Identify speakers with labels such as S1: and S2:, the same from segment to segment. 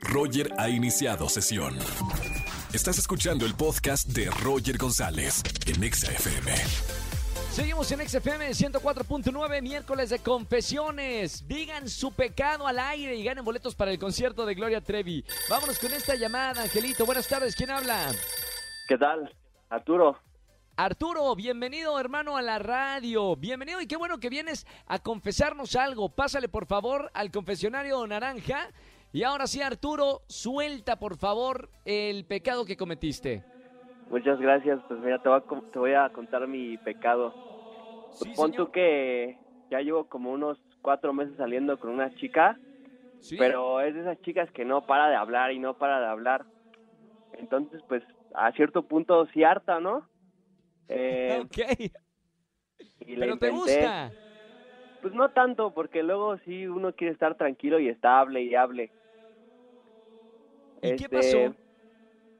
S1: Roger ha iniciado sesión. Estás escuchando el podcast de Roger González en Exa FM.
S2: Seguimos en XFM 104.9, miércoles de confesiones. Digan su pecado al aire y ganen boletos para el concierto de Gloria Trevi. Vámonos con esta llamada, Angelito. Buenas tardes, ¿quién habla?
S3: ¿Qué tal? Arturo.
S2: Arturo, bienvenido hermano a la radio. Bienvenido y qué bueno que vienes a confesarnos algo. Pásale por favor al confesionario naranja. Y ahora sí, Arturo, suelta por favor el pecado que cometiste.
S3: Muchas gracias. Pues mira, te voy a, te voy a contar mi pecado. Pues
S2: Sí,
S3: pon tú que ya llevo como unos cuatro meses saliendo con una chica,
S2: Sí.
S3: pero es de esas chicas que no para de hablar y no para de hablar. Entonces, pues a cierto punto sí harta, ¿no? Eh,
S2: Ok,
S3: y
S2: pero te gusta.
S3: Pues no tanto, porque luego sí uno quiere estar tranquilo y está hable y hable.
S2: ¿Y qué
S3: Este,
S2: pasó?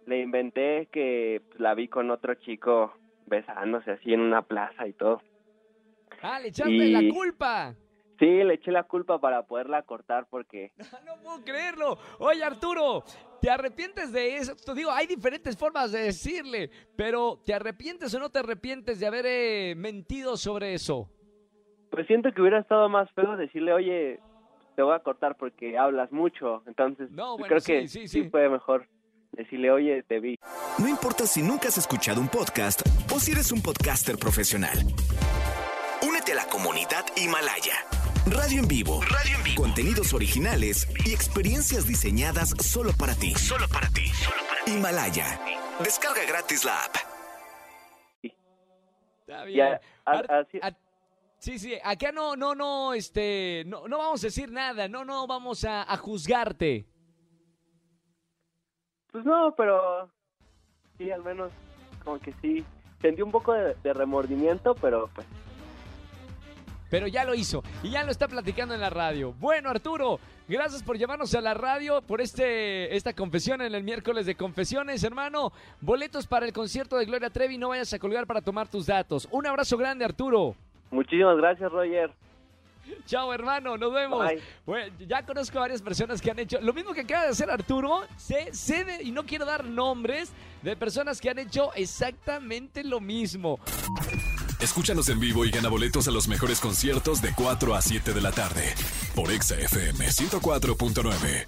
S3: Le inventé que pues, la vi con otro chico besándose así en una plaza y todo.
S2: Ah, le echaste
S3: y-
S2: la culpa.
S3: Sí, le eché la culpa para poderla cortar porque
S2: No puedo creerlo. Oye, Arturo, ¿te arrepientes de eso? Te digo, hay diferentes formas de decirle, pero ¿te arrepientes o no te arrepientes de haber eh, mentido sobre eso?
S3: Pues siento que hubiera estado más feo decirle, oye, te voy a cortar porque hablas mucho. Entonces,
S2: No, bueno,
S3: creo
S2: sí,
S3: que
S2: sí,
S3: sí
S2: sí.
S3: fue mejor decirle, oye, te vi.
S1: No importa si nunca has escuchado un podcast o si eres un podcaster profesional. Únete a la comunidad Himalaya. Radio en vivo. Radio en vivo. Contenidos originales y experiencias diseñadas solo para ti. Solo para ti. Himalaya. Descarga gratis la app.
S2: Está bien.
S3: a- a-
S2: Ar-
S3: así-
S2: a- sí, sí, acá no, no, no, este, no, no vamos a decir nada, no, no vamos a, a juzgarte.
S3: Pues no, pero sí, al menos como que sí. Sentí un poco de, de remordimiento, pero pues
S2: Pero ya lo hizo y ya lo está platicando en la radio. Bueno, Arturo, gracias por llamarnos a la radio, por este esta confesión en el miércoles de confesiones, hermano. Boletos para el concierto de Gloria Trevi, no vayas a colgar para tomar tus datos. Un abrazo grande, Arturo.
S3: Muchísimas gracias, Roger.
S2: Chao, hermano, nos vemos.
S3: Bye.
S2: Bueno, ya conozco a varias personas que han hecho lo mismo que acaba de hacer Arturo. Sé, sé de- y no quiero dar nombres de personas que han hecho exactamente lo mismo.
S1: Escúchanos en vivo y gana boletos a los mejores conciertos de 4 a 7 de la tarde por Exa FM 104.9.